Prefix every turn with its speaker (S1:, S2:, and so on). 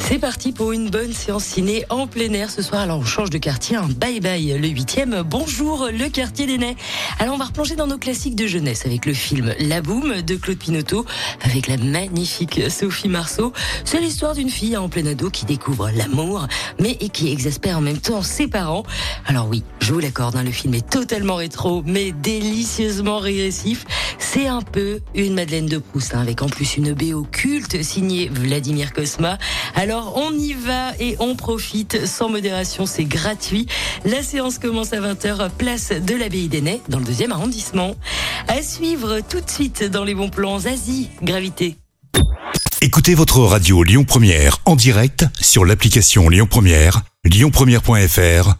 S1: C'est parti pour une bonne séance ciné en plein air ce soir. Alors on change de quartier, un bye bye le huitième. Bonjour le quartier des Nez. Alors on va replonger dans nos classiques de jeunesse avec le film La Boum de Claude Pinoteau avec la magnifique Sophie Marceau. C'est l'histoire d'une fille en plein ado qui découvre l'amour mais qui exaspère en même temps ses parents. Alors oui, je vous l'accorde, hein, le film est totalement rétro mais délicieusement régressif. C'est un peu une Madeleine de Proust hein, avec en plus une BO culte signée Vladimir Kosma. Alors on y va et on profite sans modération, c'est gratuit. La séance commence à 20h, place de l'abbaye des dans le deuxième arrondissement. À suivre tout de suite dans les bons plans Asie, Gravité.
S2: Écoutez votre radio Lyon Première en direct sur l'application Lyon Première, lyonpremière.fr